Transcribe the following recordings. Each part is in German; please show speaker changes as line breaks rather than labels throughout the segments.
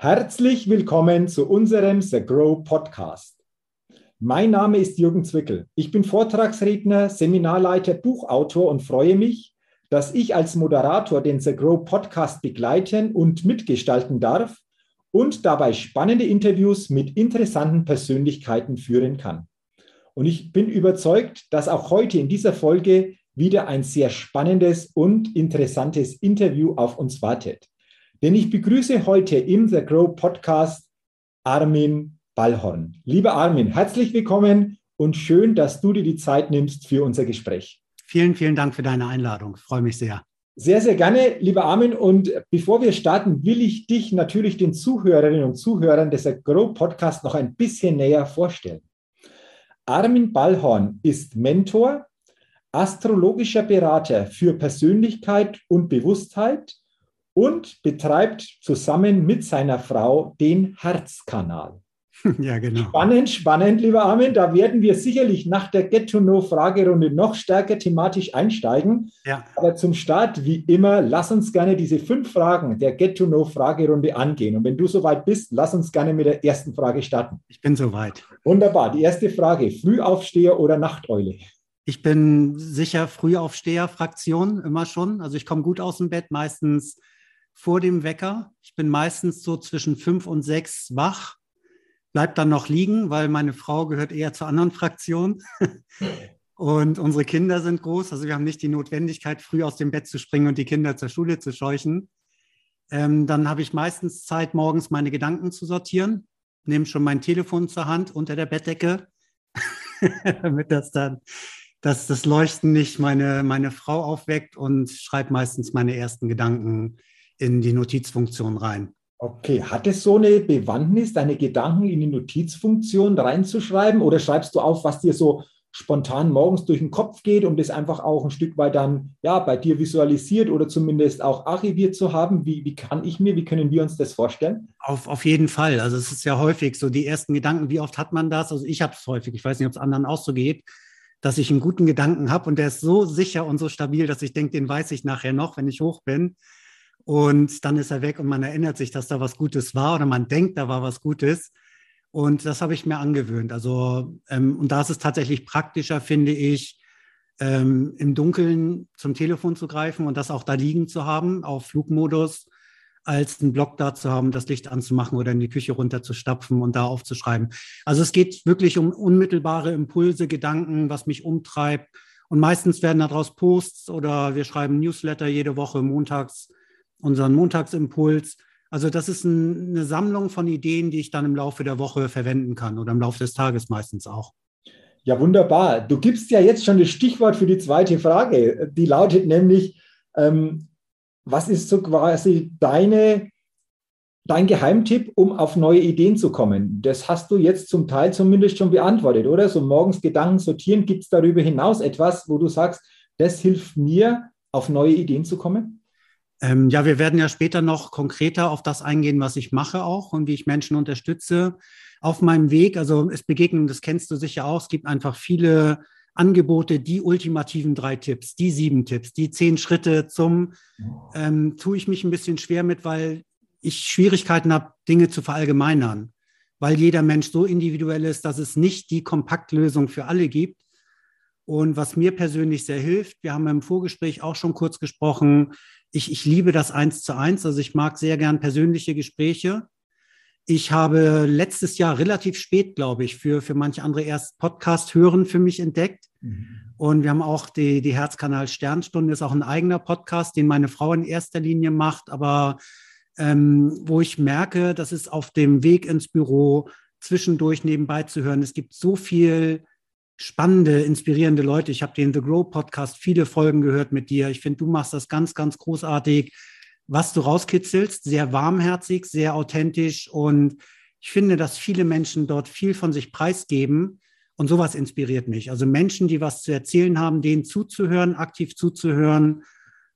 Herzlich willkommen zu unserem The Grow Podcast. Mein Name ist Jürgen Zwickel. Ich bin Vortragsredner, Seminarleiter, Buchautor und freue mich, dass ich als Moderator den The Grow Podcast begleiten und mitgestalten darf und dabei spannende Interviews mit interessanten Persönlichkeiten führen kann. Und ich bin überzeugt, dass auch heute in dieser Folge wieder ein sehr spannendes und interessantes Interview auf uns wartet. Denn ich begrüße heute im The Grow Podcast Armin Ballhorn. Lieber Armin, herzlich willkommen und schön, dass du dir die Zeit nimmst für unser Gespräch.
Vielen, vielen Dank für deine Einladung. Ich freue mich sehr.
Sehr, sehr gerne, lieber Armin. Und bevor wir starten, will ich dich natürlich den Zuhörerinnen und Zuhörern des The Grow Podcast noch ein bisschen näher vorstellen. Armin Ballhorn ist Mentor, astrologischer Berater für Persönlichkeit und Bewusstheit und betreibt zusammen mit seiner Frau den Herzkanal. Ja, genau. Spannend, spannend, lieber Armin. Da werden wir sicherlich nach der Get-to-Know-Fragerunde noch stärker thematisch einsteigen. Ja. Aber zum Start, wie immer, lass uns gerne diese fünf Fragen der Get-to-Know-Fragerunde angehen. Und wenn du soweit bist, lass uns gerne mit der ersten Frage starten.
Ich bin soweit.
Wunderbar. Die erste Frage: Frühaufsteher oder Nachteule?
Ich bin sicher Frühaufsteher-Fraktion, immer schon. Also ich komme gut aus dem Bett, meistens vor dem Wecker. Ich bin meistens so zwischen fünf und sechs wach, bleib dann noch liegen, weil meine Frau gehört eher zur anderen Fraktion. und unsere Kinder sind groß, also wir haben nicht die Notwendigkeit, früh aus dem Bett zu springen und die Kinder zur Schule zu scheuchen. Ähm, dann habe ich meistens Zeit, morgens meine Gedanken zu sortieren, nehme schon mein Telefon zur Hand unter der Bettdecke, damit das dann dass das Leuchten nicht meine, meine Frau aufweckt und schreibe meistens meine ersten Gedanken in die Notizfunktion rein.
Okay, hat es so eine Bewandtnis, deine Gedanken in die Notizfunktion reinzuschreiben oder schreibst du auf, was dir so spontan morgens durch den Kopf geht, um das einfach auch ein Stück weit dann ja, bei dir visualisiert oder zumindest auch archiviert zu haben? Wie, wie kann ich mir, wie können wir uns das vorstellen?
Auf, auf jeden Fall. Also es ist ja häufig so die ersten Gedanken, wie oft hat man das? Also ich habe es häufig, ich weiß nicht, ob es anderen auch so geht, dass ich einen guten Gedanken habe und der ist so sicher und so stabil, dass ich denke, den weiß ich nachher noch, wenn ich hoch bin und dann ist er weg und man erinnert sich, dass da was Gutes war oder man denkt, da war was Gutes. Und das habe ich mir angewöhnt. Also, ähm, und da ist es tatsächlich praktischer, finde ich, ähm, im Dunkeln zum Telefon zu greifen und das auch da liegen zu haben, auf Flugmodus, als einen Block da zu haben, das Licht anzumachen oder in die Küche runterzustapfen und da aufzuschreiben. Also es geht wirklich um unmittelbare Impulse, Gedanken, was mich umtreibt. Und meistens werden daraus Posts oder wir schreiben Newsletter jede Woche montags unseren Montagsimpuls. Also das ist ein, eine Sammlung von Ideen, die ich dann im Laufe der Woche verwenden kann oder im Laufe des Tages meistens auch.
Ja, wunderbar. Du gibst ja jetzt schon das Stichwort für die zweite Frage. Die lautet nämlich, ähm, was ist so quasi deine, dein Geheimtipp, um auf neue Ideen zu kommen? Das hast du jetzt zum Teil zumindest schon beantwortet, oder? So morgens Gedanken sortieren. Gibt es darüber hinaus etwas, wo du sagst, das hilft mir, auf neue Ideen zu kommen?
Ähm, ja, wir werden ja später noch konkreter auf das eingehen, was ich mache auch und wie ich Menschen unterstütze auf meinem Weg. Also es begegnen, das kennst du sicher auch, es gibt einfach viele Angebote, die ultimativen drei Tipps, die sieben Tipps, die zehn Schritte zum, ähm, tue ich mich ein bisschen schwer mit, weil ich Schwierigkeiten habe, Dinge zu verallgemeinern, weil jeder Mensch so individuell ist, dass es nicht die Kompaktlösung für alle gibt. Und was mir persönlich sehr hilft, wir haben im Vorgespräch auch schon kurz gesprochen, ich, ich liebe das eins zu eins. Also ich mag sehr gern persönliche Gespräche. Ich habe letztes Jahr relativ spät, glaube ich, für, für manche andere erst Podcast hören für mich entdeckt. Mhm. Und wir haben auch die, die Herzkanal Sternstunde, ist auch ein eigener Podcast, den meine Frau in erster Linie macht, aber ähm, wo ich merke, das ist auf dem Weg ins Büro zwischendurch nebenbei zu hören. Es gibt so viel spannende, inspirierende Leute. Ich habe den The Grow Podcast viele Folgen gehört mit dir. Ich finde, du machst das ganz, ganz großartig, was du rauskitzelst. Sehr warmherzig, sehr authentisch. Und ich finde, dass viele Menschen dort viel von sich preisgeben. Und sowas inspiriert mich. Also Menschen, die was zu erzählen haben, denen zuzuhören, aktiv zuzuhören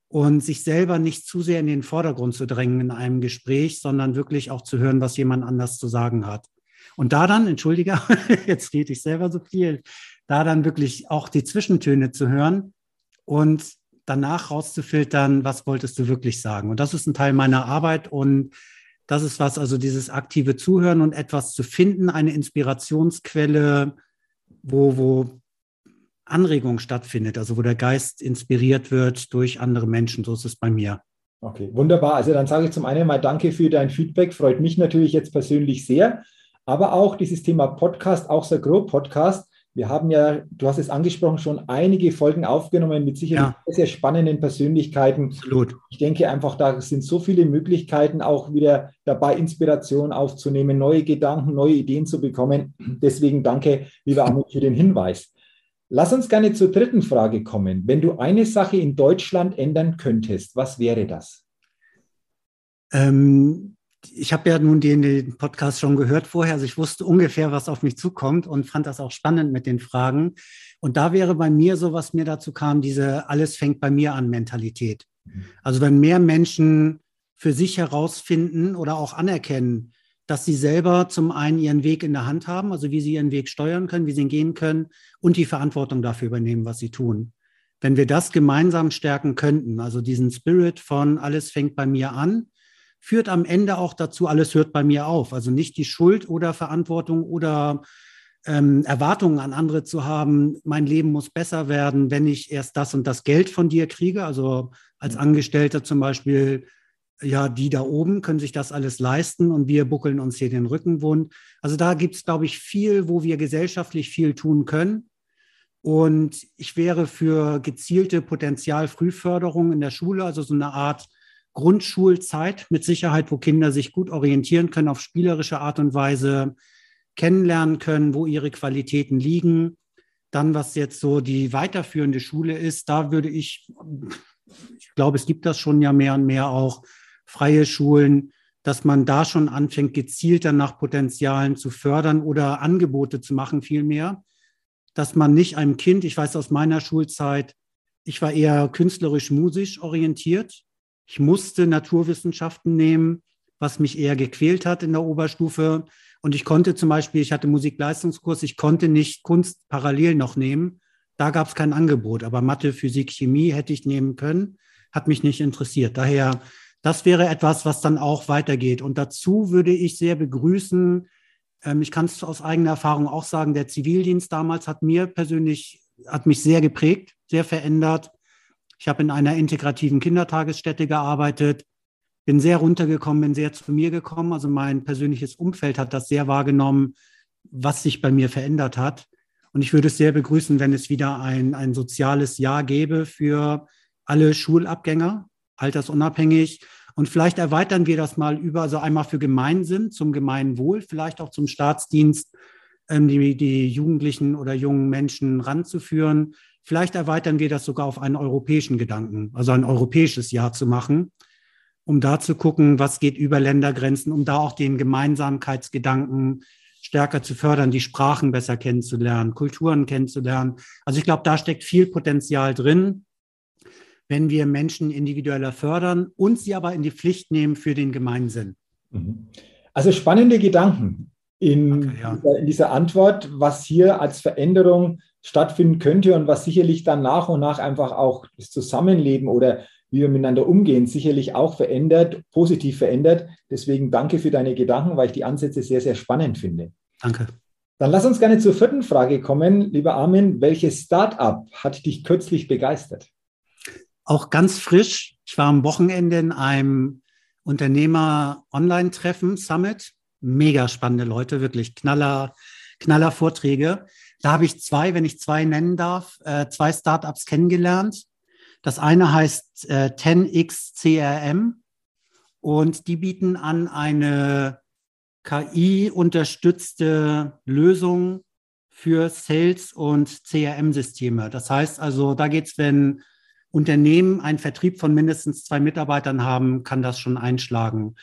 und sich selber nicht zu sehr in den Vordergrund zu drängen in einem Gespräch, sondern wirklich auch zu hören, was jemand anders zu sagen hat. Und da dann, entschuldige, jetzt rede ich selber so viel, da dann wirklich auch die Zwischentöne zu hören und danach rauszufiltern, was wolltest du wirklich sagen. Und das ist ein Teil meiner Arbeit und Das ist was, also dieses aktive Zuhören und etwas zu finden, eine Inspirationsquelle, wo, wo Anregung stattfindet, also wo der Geist inspiriert wird durch andere Menschen. So ist es bei mir.
Okay, wunderbar. Also dann sage ich zum einen mal Danke für dein Feedback. Freut mich natürlich jetzt persönlich sehr. Aber auch dieses Thema Podcast, auch Grow Podcast. Wir haben ja, du hast es angesprochen, schon einige Folgen aufgenommen mit sicherlich ja. sehr, sehr spannenden Persönlichkeiten. Absolut. Ich denke einfach, da sind so viele Möglichkeiten auch wieder dabei, Inspiration aufzunehmen, neue Gedanken, neue Ideen zu bekommen. Deswegen danke, lieber Armut, für den Hinweis. Lass uns gerne zur dritten Frage kommen. Wenn du eine Sache in Deutschland ändern könntest, was wäre das?
Ähm, ich habe ja nun den, den, Podcast schon gehört vorher, also ich wusste ungefähr, was auf mich zukommt und fand das auch spannend mit den Fragen. Und da wäre bei mir so, was mir dazu kam, diese alles fängt bei mir an Mentalität. Also wenn mehr Menschen für sich herausfinden oder auch anerkennen, dass sie selber zum einen ihren Weg in der Hand haben, also wie sie ihren Weg steuern können, wie sie ihn gehen können und die Verantwortung dafür übernehmen, was sie tun. Wenn wir das gemeinsam stärken könnten, also diesen Spirit von alles fängt bei mir an, führt am Ende auch dazu, alles hört bei mir auf. Also nicht die Schuld oder Verantwortung oder ähm, Erwartungen an andere zu haben, mein Leben muss besser werden, wenn ich erst das und das Geld von dir kriege. Also als Angestellter zum Beispiel, ja, die da oben können sich das alles leisten und wir buckeln uns hier den Rücken wund. Also da gibt es, glaube ich, viel, wo wir gesellschaftlich viel tun können. Und ich wäre für gezielte Potenzialfrühförderung in der Schule, also so eine Art Grundschulzeit mit Sicherheit, wo Kinder sich gut orientieren können, auf spielerische Art und Weise kennenlernen können, wo ihre Qualitäten liegen. Dann, was jetzt so die weiterführende Schule ist, da würde ich, ich glaube, es gibt das schon ja mehr und mehr auch freie Schulen, dass man da schon anfängt, gezielter nach Potenzialen zu fördern oder Angebote zu machen, vielmehr. Dass man nicht einem Kind, ich weiß aus meiner Schulzeit, ich war eher künstlerisch-musisch orientiert ich musste Naturwissenschaften nehmen, was mich eher gequält hat in der Oberstufe. Und ich konnte zum Beispiel, ich hatte Musikleistungskurs, ich konnte nicht Kunst parallel noch nehmen. Da gab es kein Angebot. Aber Mathe, Physik, Chemie hätte ich nehmen können, hat mich nicht interessiert. Daher, das wäre etwas, was dann auch weitergeht. Und dazu würde ich sehr begrüßen, ähm, ich kann es aus eigener Erfahrung auch sagen, der Zivildienst damals hat mir persönlich, hat mich sehr geprägt, sehr verändert. Ich habe in einer integrativen Kindertagesstätte gearbeitet, bin sehr runtergekommen, bin sehr zu mir gekommen. Also mein persönliches Umfeld hat das sehr wahrgenommen, was sich bei mir verändert hat. Und ich würde es sehr begrüßen, wenn es wieder ein, ein soziales Jahr gäbe für alle Schulabgänger, altersunabhängig. Und vielleicht erweitern wir das mal über, also einmal für Gemeinsinn, zum Gemeinwohl, vielleicht auch zum Staatsdienst, ähm, die, die Jugendlichen oder jungen Menschen ranzuführen. Vielleicht erweitern wir das sogar auf einen europäischen Gedanken, also ein europäisches Jahr zu machen, um da zu gucken, was geht über Ländergrenzen, um da auch den Gemeinsamkeitsgedanken stärker zu fördern, die Sprachen besser kennenzulernen, Kulturen kennenzulernen. Also ich glaube, da steckt viel Potenzial drin, wenn wir Menschen individueller fördern und sie aber in die Pflicht nehmen für den Gemeinsinn.
Mhm. Also spannende Gedanken in, okay, ja. in dieser Antwort, was hier als Veränderung stattfinden könnte und was sicherlich dann nach und nach einfach auch das Zusammenleben oder wie wir miteinander umgehen, sicherlich auch verändert, positiv verändert. Deswegen danke für deine Gedanken, weil ich die Ansätze sehr, sehr spannend finde.
Danke.
Dann lass uns gerne zur vierten Frage kommen. Lieber Armin, welches Start-up hat dich kürzlich begeistert?
Auch ganz frisch. Ich war am Wochenende in einem Unternehmer-Online-Treffen, Summit. Mega spannende Leute, wirklich knaller, knaller Vorträge. Da habe ich zwei, wenn ich zwei nennen darf, äh, zwei Startups kennengelernt. Das eine heißt äh, 10x CRM und die bieten an eine KI-unterstützte Lösung für Sales- und CRM-Systeme. Das heißt also, da geht es, wenn Unternehmen einen Vertrieb von mindestens zwei Mitarbeitern haben, kann das schon einschlagen.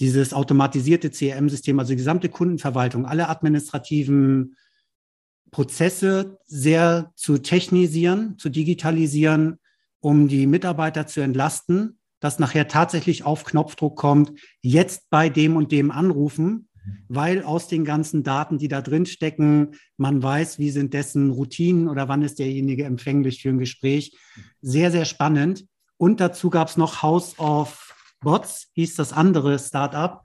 Dieses automatisierte CRM-System, also die gesamte Kundenverwaltung, alle administrativen Prozesse sehr zu technisieren, zu digitalisieren, um die Mitarbeiter zu entlasten, dass nachher tatsächlich auf Knopfdruck kommt, jetzt bei dem und dem anrufen, weil aus den ganzen Daten, die da drin stecken, man weiß, wie sind dessen Routinen oder wann ist derjenige empfänglich für ein Gespräch. Sehr, sehr spannend. Und dazu gab es noch House of Bots, hieß das andere Startup.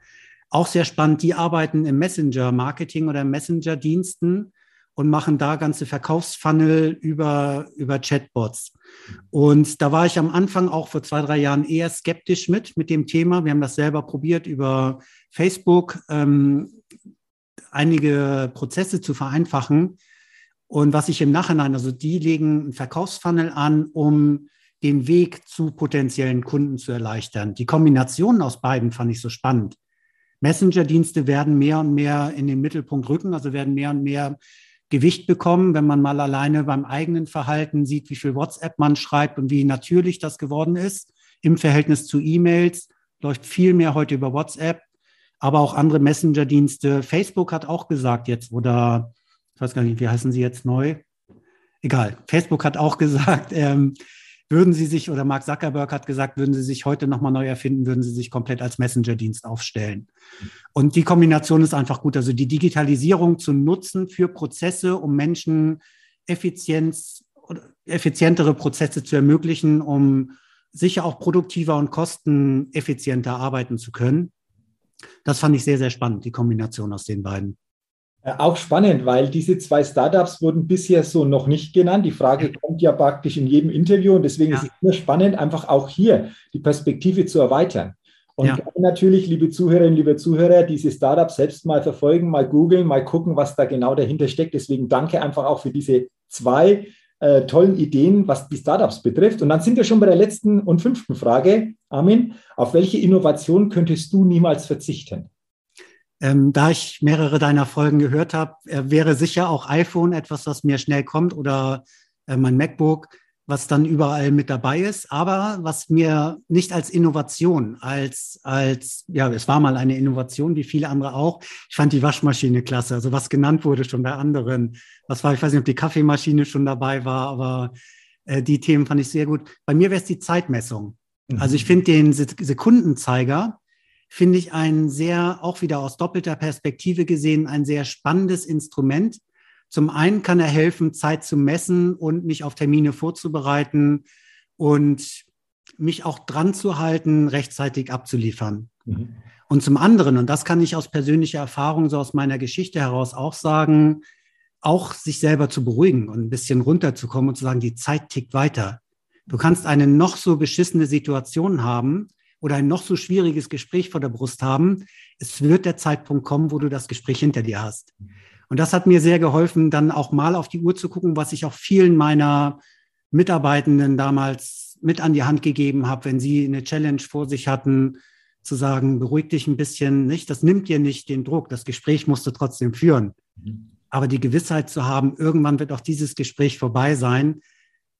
Auch sehr spannend, die arbeiten im Messenger-Marketing oder Messenger-Diensten und machen da ganze Verkaufsfunnel über, über Chatbots. Und da war ich am Anfang auch vor zwei, drei Jahren eher skeptisch mit, mit dem Thema. Wir haben das selber probiert über Facebook, ähm, einige Prozesse zu vereinfachen. Und was ich im Nachhinein, also die legen einen Verkaufsfunnel an, um den Weg zu potenziellen Kunden zu erleichtern. Die Kombination aus beiden fand ich so spannend. Messenger-Dienste werden mehr und mehr in den Mittelpunkt rücken, also werden mehr und mehr Gewicht bekommen, wenn man mal alleine beim eigenen Verhalten sieht, wie viel WhatsApp man schreibt und wie natürlich das geworden ist im Verhältnis zu E-Mails. Läuft viel mehr heute über WhatsApp, aber auch andere Messenger-Dienste. Facebook hat auch gesagt jetzt, oder ich weiß gar nicht, wie heißen sie jetzt neu? Egal. Facebook hat auch gesagt, ähm, würden Sie sich, oder Mark Zuckerberg hat gesagt, würden Sie sich heute nochmal neu erfinden, würden Sie sich komplett als Messenger-Dienst aufstellen. Und die Kombination ist einfach gut. Also die Digitalisierung zu nutzen für Prozesse, um Menschen Effizienz, effizientere Prozesse zu ermöglichen, um sicher auch produktiver und kosteneffizienter arbeiten zu können. Das fand ich sehr, sehr spannend, die Kombination aus den beiden.
Äh, auch spannend, weil diese zwei Startups wurden bisher so noch nicht genannt. Die Frage kommt ja praktisch in jedem Interview und deswegen ja. ist es immer spannend, einfach auch hier die Perspektive zu erweitern. Und ja. natürlich, liebe Zuhörerinnen, liebe Zuhörer, diese Startups selbst mal verfolgen, mal googeln, mal gucken, was da genau dahinter steckt. Deswegen danke einfach auch für diese zwei äh, tollen Ideen, was die Startups betrifft. Und dann sind wir schon bei der letzten und fünften Frage. Armin, auf welche Innovation könntest du niemals verzichten?
Ähm, da ich mehrere deiner Folgen gehört habe, äh, wäre sicher auch iPhone etwas, was mir schnell kommt oder äh, mein MacBook, was dann überall mit dabei ist, aber was mir nicht als Innovation, als, als, ja, es war mal eine Innovation, wie viele andere auch. Ich fand die Waschmaschine klasse, also was genannt wurde schon bei anderen. Was war, ich weiß nicht, ob die Kaffeemaschine schon dabei war, aber äh, die Themen fand ich sehr gut. Bei mir wäre es die Zeitmessung. Mhm. Also ich finde den Sekundenzeiger, finde ich ein sehr, auch wieder aus doppelter Perspektive gesehen, ein sehr spannendes Instrument. Zum einen kann er helfen, Zeit zu messen und mich auf Termine vorzubereiten und mich auch dran zu halten, rechtzeitig abzuliefern. Mhm. Und zum anderen, und das kann ich aus persönlicher Erfahrung, so aus meiner Geschichte heraus auch sagen, auch sich selber zu beruhigen und ein bisschen runterzukommen und zu sagen, die Zeit tickt weiter. Du kannst eine noch so beschissene Situation haben, oder ein noch so schwieriges Gespräch vor der Brust haben, es wird der Zeitpunkt kommen, wo du das Gespräch hinter dir hast. Und das hat mir sehr geholfen, dann auch mal auf die Uhr zu gucken, was ich auch vielen meiner Mitarbeitenden damals mit an die Hand gegeben habe, wenn sie eine Challenge vor sich hatten, zu sagen, beruhig dich ein bisschen, nicht? Das nimmt dir nicht den Druck. Das Gespräch musst du trotzdem führen. Aber die Gewissheit zu haben, irgendwann wird auch dieses Gespräch vorbei sein,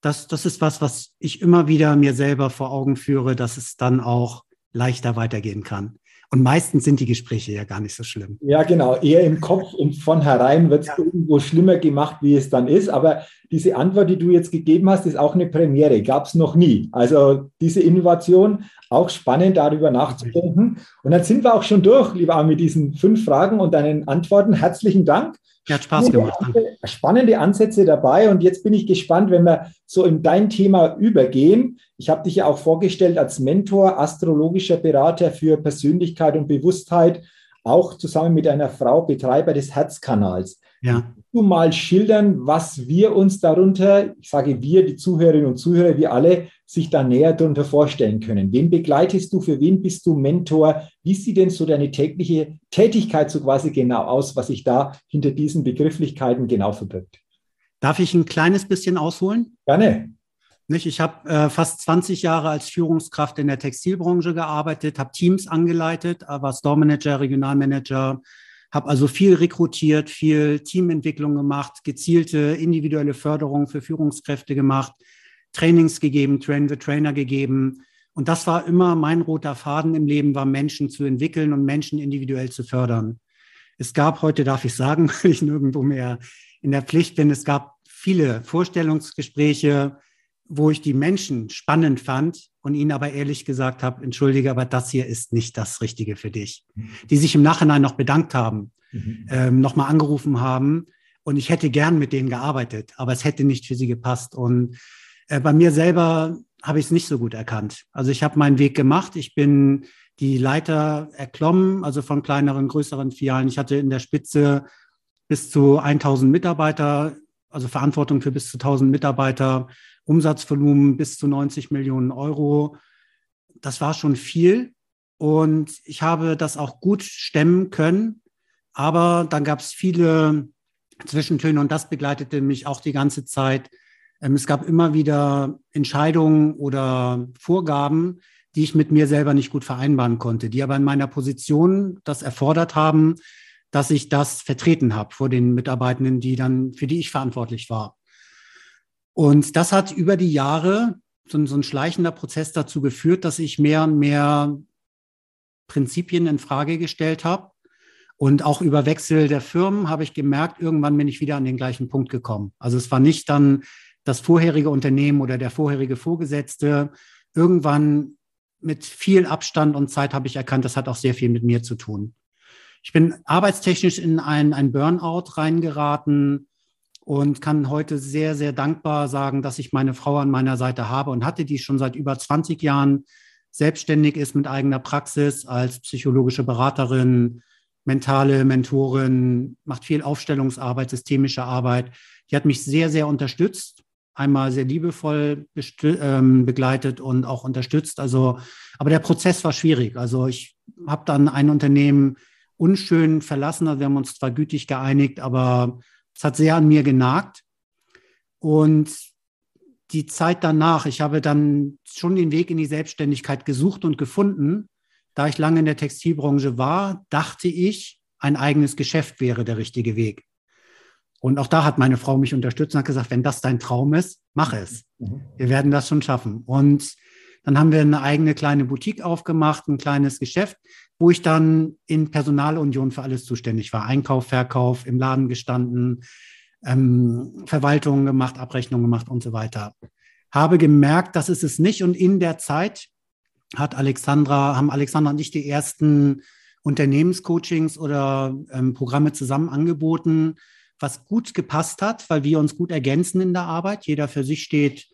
das, das ist was, was ich immer wieder mir selber vor Augen führe, dass es dann auch leichter weitergehen kann. Und meistens sind die Gespräche ja gar nicht so schlimm.
Ja, genau. Eher im Kopf und von herein wird es ja. irgendwo schlimmer gemacht, wie es dann ist. Aber diese Antwort, die du jetzt gegeben hast, ist auch eine Premiere. Gab es noch nie. Also diese Innovation, auch spannend, darüber nachzudenken. Und dann sind wir auch schon durch, lieber Armin, mit diesen fünf Fragen und deinen Antworten. Herzlichen Dank.
Ja, hat Spaß gemacht.
Spannende Ansätze dabei und jetzt bin ich gespannt, wenn wir so in dein Thema übergehen. Ich habe dich ja auch vorgestellt als Mentor, astrologischer Berater für Persönlichkeit und Bewusstheit, auch zusammen mit einer Frau Betreiber des Herzkanals. Ja. Du mal schildern, was wir uns darunter, ich sage wir, die Zuhörerinnen und Zuhörer, wir alle, sich da näher darunter vorstellen können. Wen begleitest du? Für wen bist du Mentor? Wie sieht denn so deine tägliche Tätigkeit so quasi genau aus, was sich da hinter diesen Begrifflichkeiten genau verbirgt?
Darf ich ein kleines bisschen ausholen?
Gerne.
Nicht? Ich habe äh, fast 20 Jahre als Führungskraft in der Textilbranche gearbeitet, habe Teams angeleitet, war Store Manager, Regionalmanager, habe also viel rekrutiert, viel Teamentwicklung gemacht, gezielte individuelle Förderung für Führungskräfte gemacht, Trainings gegeben, Train the Trainer gegeben. Und das war immer mein roter Faden im Leben, war Menschen zu entwickeln und Menschen individuell zu fördern. Es gab heute, darf ich sagen, weil ich nirgendwo mehr in der Pflicht bin, es gab viele Vorstellungsgespräche, wo ich die Menschen spannend fand und ihnen aber ehrlich gesagt habe, entschuldige, aber das hier ist nicht das Richtige für dich. Die sich im Nachhinein noch bedankt haben, mhm. ähm, nochmal angerufen haben und ich hätte gern mit denen gearbeitet, aber es hätte nicht für sie gepasst. Und äh, bei mir selber habe ich es nicht so gut erkannt. Also ich habe meinen Weg gemacht, ich bin die Leiter erklommen, also von kleineren, größeren Filialen. Ich hatte in der Spitze bis zu 1000 Mitarbeiter, also Verantwortung für bis zu 1000 Mitarbeiter, Umsatzvolumen bis zu 90 Millionen Euro. Das war schon viel und ich habe das auch gut stemmen können. Aber dann gab es viele Zwischentöne und das begleitete mich auch die ganze Zeit. Ähm, es gab immer wieder Entscheidungen oder Vorgaben, die ich mit mir selber nicht gut vereinbaren konnte, die aber in meiner Position das erfordert haben, dass ich das vertreten habe vor den Mitarbeitenden, die dann, für die ich verantwortlich war. Und das hat über die Jahre so, so ein schleichender Prozess dazu geführt, dass ich mehr und mehr Prinzipien in Frage gestellt habe. Und auch über Wechsel der Firmen habe ich gemerkt, irgendwann bin ich wieder an den gleichen Punkt gekommen. Also es war nicht dann das vorherige Unternehmen oder der vorherige Vorgesetzte. Irgendwann mit viel Abstand und Zeit habe ich erkannt, das hat auch sehr viel mit mir zu tun. Ich bin arbeitstechnisch in ein, ein Burnout reingeraten und kann heute sehr, sehr dankbar sagen, dass ich meine Frau an meiner Seite habe und hatte, die schon seit über 20 Jahren selbstständig ist mit eigener Praxis als psychologische Beraterin, mentale Mentorin, macht viel Aufstellungsarbeit, systemische Arbeit. Die hat mich sehr, sehr unterstützt einmal sehr liebevoll ähm, begleitet und auch unterstützt. Also, aber der Prozess war schwierig. Also ich habe dann ein Unternehmen unschön verlassen. Also wir haben uns zwar gütig geeinigt, aber es hat sehr an mir genagt. Und die Zeit danach, ich habe dann schon den Weg in die Selbstständigkeit gesucht und gefunden. Da ich lange in der Textilbranche war, dachte ich, ein eigenes Geschäft wäre der richtige Weg. Und auch da hat meine Frau mich unterstützt und hat gesagt, wenn das dein Traum ist, mach es. Mhm. Wir werden das schon schaffen. Und dann haben wir eine eigene kleine Boutique aufgemacht, ein kleines Geschäft, wo ich dann in Personalunion für alles zuständig war. Einkauf, Verkauf, im Laden gestanden, ähm, Verwaltung gemacht, Abrechnung gemacht und so weiter. Habe gemerkt, das ist es nicht. Und in der Zeit hat Alexandra, haben Alexandra und ich die ersten Unternehmenscoachings oder ähm, Programme zusammen angeboten, was gut gepasst hat, weil wir uns gut ergänzen in der Arbeit. Jeder für sich steht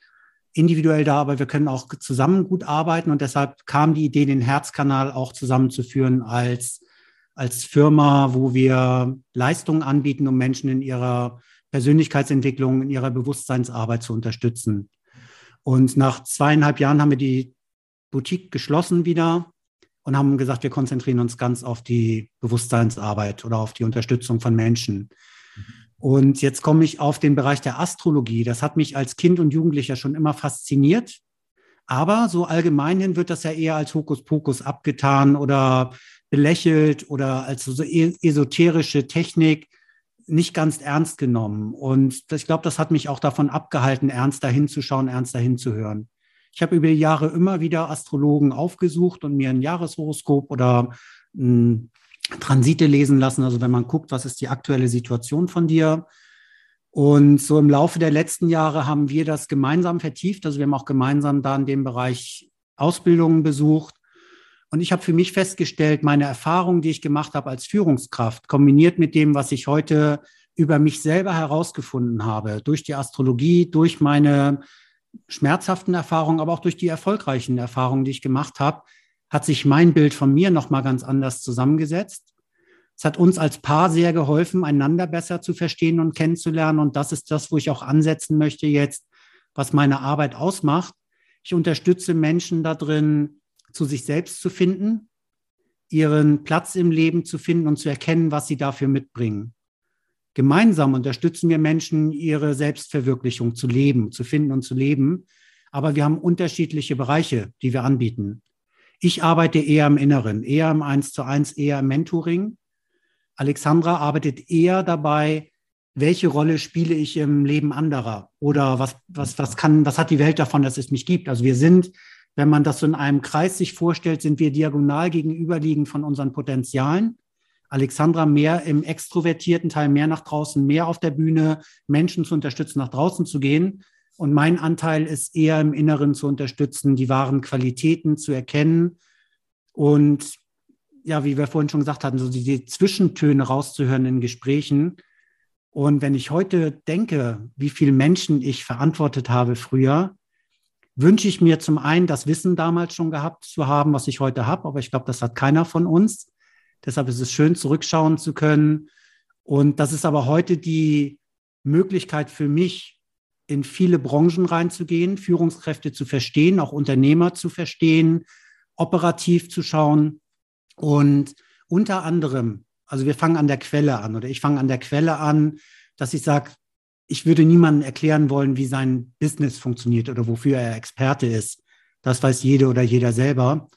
individuell da, aber wir können auch zusammen gut arbeiten und deshalb kam die Idee, den Herzkanal auch zusammenzuführen als, als Firma, wo wir Leistungen anbieten, um Menschen in ihrer Persönlichkeitsentwicklung, in ihrer Bewusstseinsarbeit zu unterstützen. Und nach zweieinhalb Jahren haben wir die Boutique geschlossen wieder und haben gesagt, wir konzentrieren uns ganz auf die Bewusstseinsarbeit oder auf die Unterstützung von Menschen. Und jetzt komme ich auf den Bereich der Astrologie. Das hat mich als Kind und Jugendlicher schon immer fasziniert. Aber so allgemeinhin wird das ja eher als Hokuspokus abgetan oder belächelt oder als so e-, esoterische Technik nicht ganz ernst genommen. Und ich glaube, das hat mich auch davon abgehalten, ernster hinzuschauen, ernster hinzuhören. Ich habe über die Jahre immer wieder Astrologen aufgesucht und mir ein Jahreshoroskop oder ein Transite lesen lassen. Also wenn man guckt, was ist die aktuelle Situation von dir. Und so im Laufe der letzten Jahre haben wir das gemeinsam vertieft. Also wir haben auch gemeinsam da in dem Bereich Ausbildungen besucht. Und ich habe für mich festgestellt, meine Erfahrung, die ich gemacht habe als Führungskraft, kombiniert mit dem, was ich heute über mich selber herausgefunden habe, durch die Astrologie, durch meine schmerzhaften Erfahrungen, aber auch durch die erfolgreichen Erfahrungen, die ich gemacht habe, hat sich mein Bild von mir nochmal ganz anders zusammengesetzt. Es hat uns als Paar sehr geholfen, einander besser zu verstehen und kennenzulernen. Und das ist das, wo ich auch ansetzen möchte jetzt, was meine Arbeit ausmacht. Ich unterstütze Menschen darin, zu sich selbst zu finden, ihren Platz im Leben zu finden und zu erkennen, was sie dafür mitbringen. Gemeinsam unterstützen wir Menschen, ihre Selbstverwirklichung zu leben, zu finden und zu leben. Aber wir haben unterschiedliche Bereiche, die wir anbieten. Ich arbeite eher im Inneren, eher im Eins zu eins, eher im Mentoring. Alexandra arbeitet eher dabei, welche Rolle spiele ich im Leben anderer? Oder was, was, was kann, was hat die Welt davon, dass es mich gibt? Also wir sind, wenn man das so in einem Kreis sich vorstellt, sind wir diagonal gegenüberliegend von unseren Potenzialen. Alexandra mehr im extrovertierten Teil, mehr nach draußen, mehr auf der Bühne, Menschen zu unterstützen, nach draußen zu gehen. Und mein Anteil ist eher im Inneren zu unterstützen, die wahren Qualitäten zu erkennen und ja, wie wir vorhin schon gesagt hatten, so die, die Zwischentöne rauszuhören in Gesprächen. Und wenn ich heute denke, wie viele Menschen ich verantwortet habe früher, wünsche ich mir zum einen das Wissen damals schon gehabt zu haben, was ich heute habe, aber ich glaube, das hat keiner von uns. Deshalb ist es schön, zurückschauen zu können. Und das ist aber heute die Möglichkeit für mich, in viele Branchen reinzugehen, Führungskräfte zu verstehen, auch Unternehmer zu verstehen, operativ zu schauen und unter anderem, also wir fangen an der Quelle an oder ich fange an der Quelle an, dass ich sage, ich würde niemandem erklären wollen, wie sein Business funktioniert oder wofür er Experte ist. Das weiß jede oder jeder selber.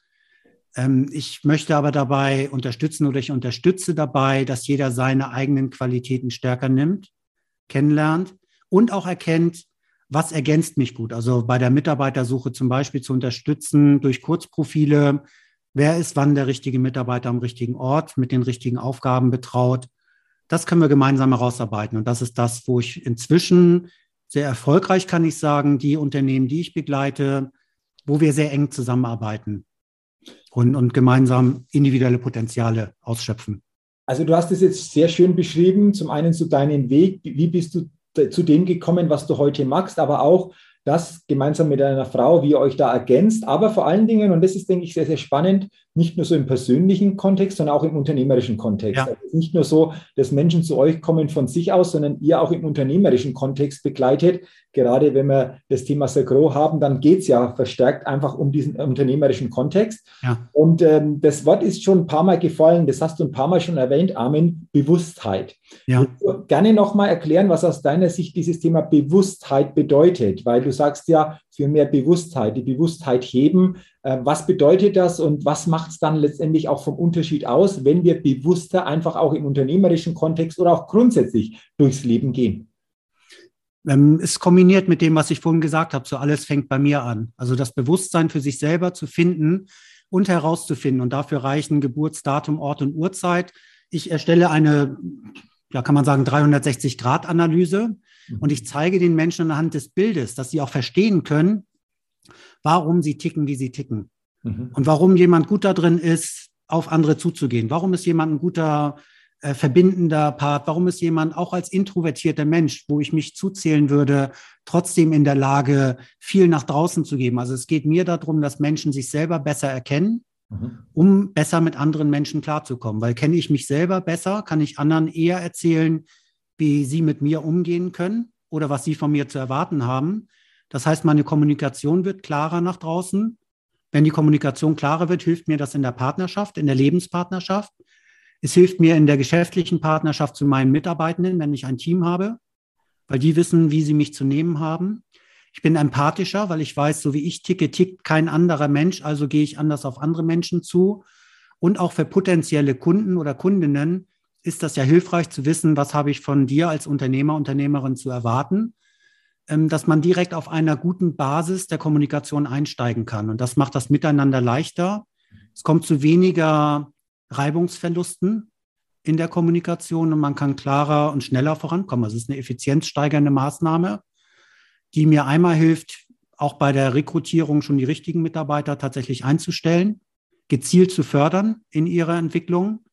Ähm, ich möchte aber dabei unterstützen oder ich unterstütze dabei, dass jeder seine eigenen Qualitäten stärker nimmt, kennenlernt und auch erkennt, was ergänzt mich gut. Also bei der Mitarbeitersuche zum Beispiel zu unterstützen durch Kurzprofile, wer ist wann der richtige Mitarbeiter am richtigen Ort, mit den richtigen Aufgaben betraut. Das können wir gemeinsam herausarbeiten. Und das ist das, wo ich inzwischen sehr erfolgreich, kann ich sagen, die Unternehmen, die ich begleite, wo wir sehr eng zusammenarbeiten und, und gemeinsam individuelle Potenziale ausschöpfen.
Also du hast es jetzt sehr schön beschrieben, zum einen zu deinem Weg, wie bist du zu dem gekommen, was du heute machst, aber auch das gemeinsam mit einer Frau, wie ihr euch da ergänzt, aber vor allen Dingen, und das ist, denke ich, sehr, sehr spannend, nicht nur so im persönlichen Kontext, sondern auch im unternehmerischen Kontext. Ja. Also nicht nur so, dass Menschen zu euch kommen von sich aus, sondern ihr auch im unternehmerischen Kontext begleitet. Gerade wenn wir das Thema Sagro haben, dann geht es ja verstärkt einfach um diesen unternehmerischen Kontext. Ja. Und ähm, das Wort ist schon ein paar Mal gefallen, das hast du ein paar Mal schon erwähnt, Armin, Bewusstheit. Ja. gerne nochmal erklären, was aus deiner Sicht dieses Thema Bewusstheit bedeutet, weil du sagst ja, für mehr Bewusstheit, die Bewusstheit heben. Äh, was bedeutet das und was macht es dann letztendlich auch vom Unterschied aus, wenn wir bewusster einfach auch im unternehmerischen Kontext oder auch grundsätzlich durchs Leben gehen?
Ähm, es kombiniert mit dem, was ich vorhin gesagt habe, so alles fängt bei mir an. Also das Bewusstsein für sich selber zu finden und herauszufinden. Und dafür reichen Geburtsdatum, Ort und Uhrzeit. Ich erstelle eine, ja, kann man sagen, 360-Grad-Analyse Mhm. Und ich zeige den Menschen anhand des Bildes, dass sie auch verstehen können, warum sie ticken, wie sie ticken. Mhm. Und warum jemand gut da drin ist, auf andere zuzugehen. Warum ist jemand ein guter äh, verbindender Part? Warum ist jemand auch als introvertierter Mensch, wo ich mich zuzählen würde, trotzdem in der Lage, viel nach draußen zu geben? Also es geht mir darum, dass Menschen sich selber besser erkennen, mhm. um besser mit anderen Menschen klarzukommen. Weil kenne ich mich selber besser, kann ich anderen eher erzählen, wie sie mit mir umgehen können oder was sie von mir zu erwarten haben. Das heißt, meine Kommunikation wird klarer nach draußen. Wenn die Kommunikation klarer wird, hilft mir das in der Partnerschaft, in der Lebenspartnerschaft. Es hilft mir in der geschäftlichen Partnerschaft zu meinen Mitarbeitenden, wenn ich ein Team habe, weil die wissen, wie sie mich zu nehmen haben. Ich bin empathischer, weil ich weiß, so wie ich ticke, tickt kein anderer Mensch, also gehe ich anders auf andere Menschen zu. Und auch für potenzielle Kunden oder Kundinnen ist das ja hilfreich zu wissen, was habe ich von dir als Unternehmer, Unternehmerin zu erwarten, ähm, dass man direkt auf einer guten Basis der Kommunikation einsteigen kann. Und das macht das Miteinander leichter. Es kommt zu weniger Reibungsverlusten in der Kommunikation und man kann klarer und schneller vorankommen. Also es ist eine effizienzsteigernde Maßnahme, die mir einmal hilft, auch bei der Rekrutierung schon die richtigen Mitarbeiter tatsächlich einzustellen, gezielt zu fördern in ihrer Entwicklung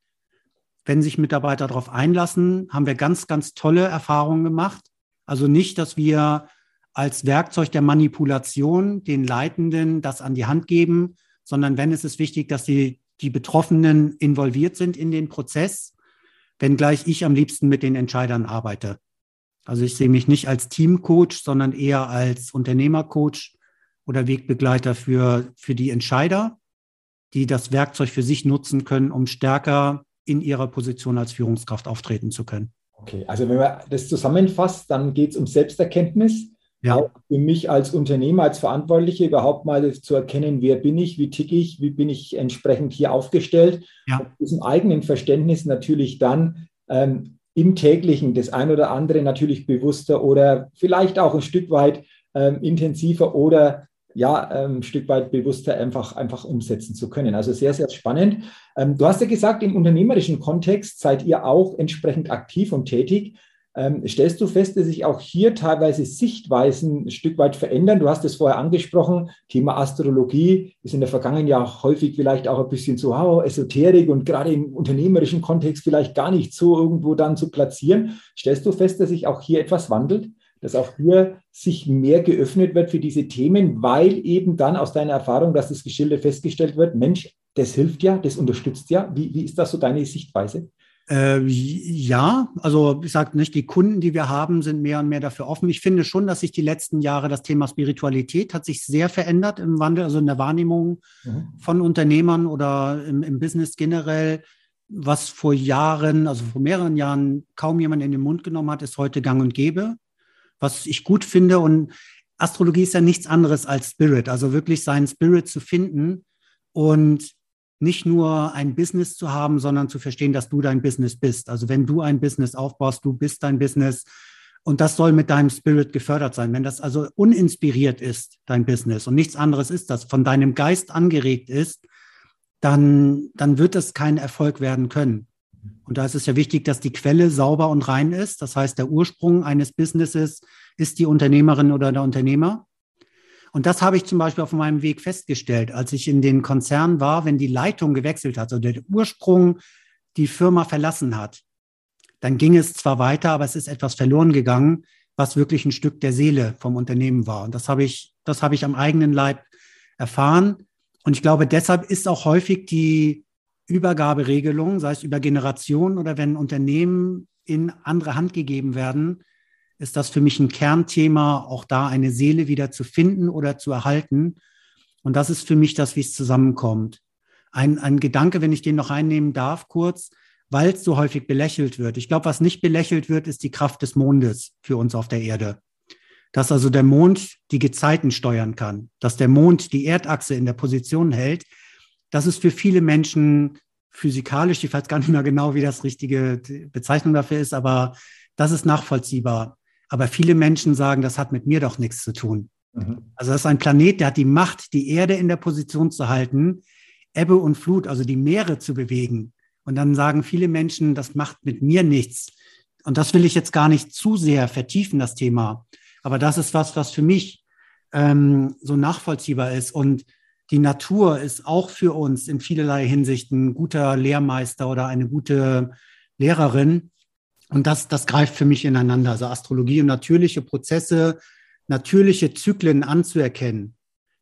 wenn sich Mitarbeiter darauf einlassen, haben wir ganz, ganz tolle Erfahrungen gemacht. Also nicht, dass wir als Werkzeug der Manipulation den Leitenden das an die Hand geben, sondern wenn es ist wichtig, dass die, die Betroffenen involviert sind in den Prozess, wenngleich ich am liebsten mit den Entscheidern arbeite. Also ich sehe mich nicht als Teamcoach, sondern eher als Unternehmercoach oder Wegbegleiter für, für die Entscheider, die das Werkzeug für sich nutzen können, um stärker in ihrer Position als Führungskraft auftreten zu können.
Okay, also wenn man das zusammenfasst, dann geht es um Selbsterkenntnis. Ja. Auch für mich als Unternehmer, als Verantwortliche überhaupt mal zu erkennen, wer bin ich, wie ticke ich, wie bin ich entsprechend hier aufgestellt. Ja. Und diesem eigenen Verständnis natürlich dann ähm, im täglichen das ein oder andere natürlich bewusster oder vielleicht auch ein Stück weit ähm, intensiver oder ja, ein ähm, Stück weit bewusster einfach, einfach umsetzen zu können. Also sehr, sehr spannend. Ähm, du hast ja gesagt, im unternehmerischen Kontext seid ihr auch entsprechend aktiv und tätig. Ähm, stellst du fest, dass sich auch hier teilweise Sichtweisen ein Stück weit verändern? Du hast es vorher angesprochen, Thema Astrologie ist in der Vergangenheit ja häufig vielleicht auch ein bisschen zu wow, Esoterik und gerade im unternehmerischen Kontext vielleicht gar nicht so irgendwo dann zu platzieren. Stellst du fest, dass sich auch hier etwas wandelt? Dass auch hier sich mehr geöffnet wird für diese Themen, weil eben dann aus deiner Erfahrung, dass das geschildert festgestellt wird, Mensch, das hilft ja, das unterstützt ja. Wie, wie ist das so deine Sichtweise?
Äh, ja, also ich sage nicht, die Kunden, die wir haben, sind mehr und mehr dafür offen. Ich finde schon, dass sich die letzten Jahre das Thema Spiritualität hat sich sehr verändert im Wandel, also in der Wahrnehmung mhm. von Unternehmern oder im, im, Business generell. Was vor Jahren, also vor mehreren Jahren kaum jemand in den Mund genommen hat, ist heute gang und gäbe. Was ich gut finde und Astrologie ist ja nichts anderes als Spirit, also wirklich seinen Spirit zu finden und nicht nur ein Business zu haben, sondern zu verstehen, dass du dein Business bist. Also wenn du ein Business aufbaust, du bist dein Business und das soll mit deinem Spirit gefördert sein. Wenn das also uninspiriert ist, dein Business und nichts anderes ist das, von deinem Geist angeregt ist, dann, dann wird es kein Erfolg werden können. Und da ist es ja wichtig, dass die Quelle sauber und rein ist. Das heißt, der Ursprung eines Businesses ist die Unternehmerin oder der Unternehmer. Und das habe ich zum Beispiel auf meinem Weg festgestellt, als ich in den Konzern war, wenn die Leitung gewechselt hat, also der Ursprung die Firma verlassen hat, dann ging es zwar weiter, aber es ist etwas verloren gegangen, was wirklich ein Stück der Seele vom Unternehmen war. Und das habe ich, das habe ich am eigenen Leib erfahren. Und ich glaube, deshalb ist auch häufig die Übergaberegelung, sei es über Generationen oder wenn Unternehmen in andere Hand gegeben werden, ist das für mich ein Kernthema, auch da eine Seele wieder zu finden oder zu erhalten. Und das ist für mich das, wie es zusammenkommt. Ein, ein Gedanke, wenn ich den noch einnehmen darf, kurz, weil es so häufig belächelt wird. Ich glaube, was nicht belächelt wird, ist die Kraft des Mondes für uns auf der Erde. Dass also der Mond die Gezeiten steuern kann, dass der Mond die Erdachse in der Position hält. Das ist für viele Menschen physikalisch, ich weiß gar nicht mehr genau, wie das richtige Bezeichnung dafür ist, aber das ist nachvollziehbar. Aber viele Menschen sagen, das hat mit mir doch nichts zu tun. Mhm. Also das ist ein Planet, der hat die Macht, die Erde in der Position zu halten, Ebbe und Flut, also die Meere zu bewegen. Und dann sagen viele Menschen, das macht mit mir nichts. Und das will ich jetzt gar nicht zu sehr vertiefen, das Thema. Aber das ist was, was für mich ähm, so nachvollziehbar ist. Und die Natur ist auch für uns in vielerlei Hinsichten ein guter Lehrmeister oder eine gute Lehrerin. Und das, das greift für mich ineinander. Also Astrologie und natürliche Prozesse, natürliche Zyklen anzuerkennen.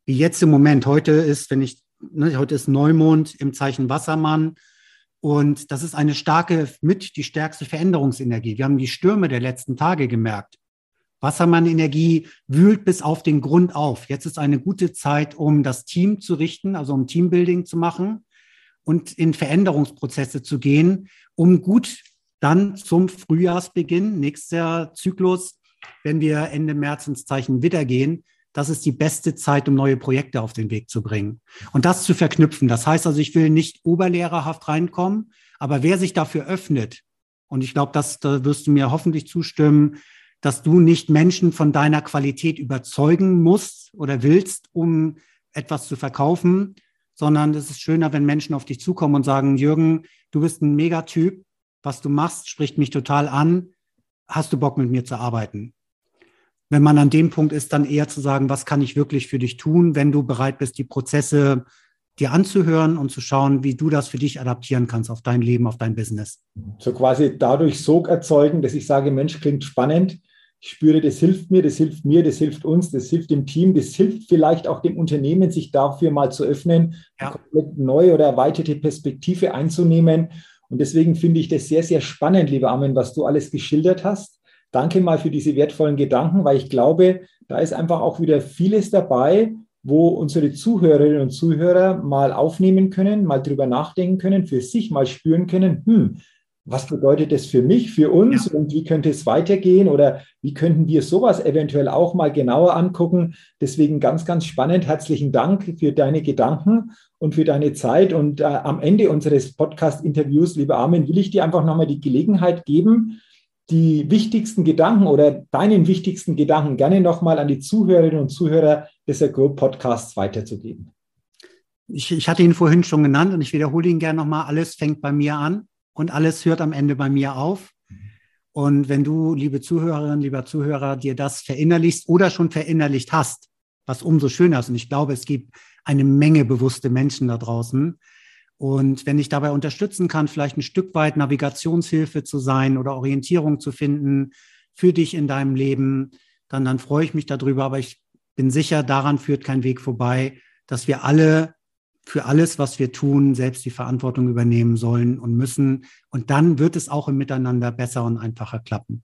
Wie jetzt im Moment. Heute ist, wenn ich, ne, heute ist Neumond im Zeichen Wassermann. Und das ist eine starke, mit die stärkste Veränderungsenergie. Wir haben die Stürme der letzten Tage gemerkt. Wassermann-Energie wühlt bis auf den Grund auf. Jetzt ist eine gute Zeit, um das Team zu richten, also um Teambuilding zu machen und in Veränderungsprozesse zu gehen, um gut dann zum Frühjahrsbeginn, nächster Zyklus, wenn wir Ende März ins Zeichen Widder gehen, das ist die beste Zeit, um neue Projekte auf den Weg zu bringen. Und das zu verknüpfen. Das heißt also, ich will nicht oberlehrerhaft reinkommen, aber wer sich dafür öffnet, und ich glaube, dass da wirst du mir hoffentlich zustimmen, dass du nicht Menschen von deiner Qualität überzeugen musst oder willst, um etwas zu verkaufen, sondern es ist schöner, wenn Menschen auf dich zukommen und sagen, Jürgen, du bist ein Megatyp, was du machst, spricht mich total an. Hast du Bock mit mir zu arbeiten? Wenn man an dem Punkt ist, dann eher zu sagen, was kann ich wirklich für dich tun, wenn du bereit bist, die Prozesse dir anzuhören und zu schauen, wie du das für dich adaptieren kannst auf dein Leben, auf dein Business.
So quasi dadurch Sog erzeugen, dass ich sage, Mensch, klingt spannend. Ich spüre, das hilft mir, das hilft mir, das hilft uns, das hilft dem Team, das hilft vielleicht auch dem Unternehmen, sich dafür mal zu öffnen, ja. eine komplett neue oder erweiterte Perspektive einzunehmen und deswegen finde ich das sehr, sehr spannend, lieber Armin, was du alles geschildert hast. Danke mal für diese wertvollen Gedanken, weil ich glaube, da ist einfach auch wieder vieles dabei, wo unsere Zuhörerinnen und Zuhörer mal aufnehmen können, mal drüber nachdenken können, für sich mal spüren können, hm, was bedeutet das für mich, für uns ja. und wie könnte es weitergehen oder wie könnten wir sowas eventuell auch mal genauer angucken. Deswegen ganz, ganz spannend. Herzlichen Dank für deine Gedanken und für deine Zeit. Und äh, am Ende unseres Podcast-Interviews, lieber Armin, will ich dir einfach nochmal die Gelegenheit geben, die wichtigsten Gedanken oder deinen wichtigsten Gedanken gerne nochmal an die Zuhörerinnen und Zuhörer des Agro Podcasts weiterzugeben.
Ich, ich hatte ihn vorhin schon genannt und ich wiederhole ihn gerne nochmal. Alles fängt bei mir an und alles hört am Ende bei mir auf. Und wenn du, liebe Zuhörerin, lieber Zuhörer, dir das verinnerlichst oder schon verinnerlicht hast, was umso schöner ist, und ich glaube, es gibt eine Menge bewusste Menschen da draußen. Und wenn ich dabei unterstützen kann, vielleicht ein Stück weit Navigationshilfe zu sein oder Orientierung zu finden für dich in deinem Leben, dann, dann freue ich mich darüber. Aber ich bin sicher, daran führt kein Weg vorbei, dass wir alle für alles, was wir tun, selbst die Verantwortung übernehmen sollen und müssen. Und dann wird es auch im Miteinander besser und einfacher klappen.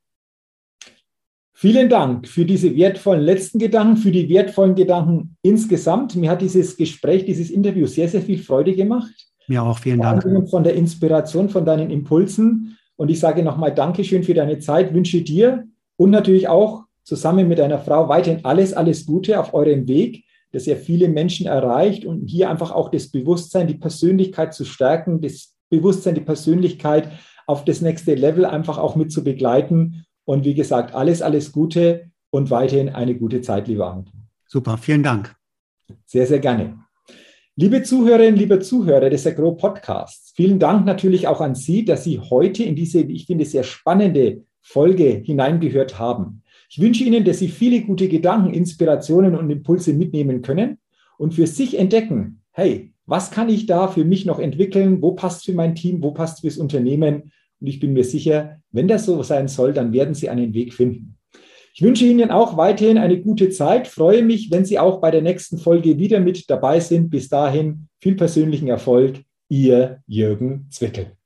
Vielen Dank für diese wertvollen letzten Gedanken, für die wertvollen Gedanken insgesamt. Mir hat dieses Gespräch, dieses Interview sehr, sehr viel Freude gemacht.
Mir auch, vielen Dank.
Von der Inspiration, von deinen Impulsen. Und ich sage nochmal Dankeschön für deine Zeit, wünsche dir und natürlich auch zusammen mit deiner Frau weiterhin alles, alles Gute auf eurem Weg das ja viele Menschen erreicht und hier einfach auch das Bewusstsein, die Persönlichkeit zu stärken, das Bewusstsein, die Persönlichkeit auf das nächste Level einfach auch mit zu begleiten. Und wie gesagt, alles, alles Gute und weiterhin eine gute Zeit, lieber Anton.
Super, vielen Dank.
Sehr, sehr gerne. Liebe Zuhörerinnen, liebe Zuhörer des Agro Podcasts, vielen Dank natürlich auch an Sie, dass Sie heute in diese, ich finde, sehr spannende Folge hineingehört haben. Ich wünsche Ihnen, dass Sie viele gute Gedanken, Inspirationen und Impulse mitnehmen können und für sich entdecken, hey, was kann ich da für mich noch entwickeln? Wo passt für mein Team? Wo passt fürs Unternehmen? Und ich bin mir sicher, wenn das so sein soll, dann werden Sie einen Weg finden. Ich wünsche Ihnen auch weiterhin eine gute Zeit. Freue mich, wenn Sie auch bei der nächsten Folge wieder mit dabei sind. Bis dahin viel persönlichen Erfolg. Ihr Jürgen Zwickel.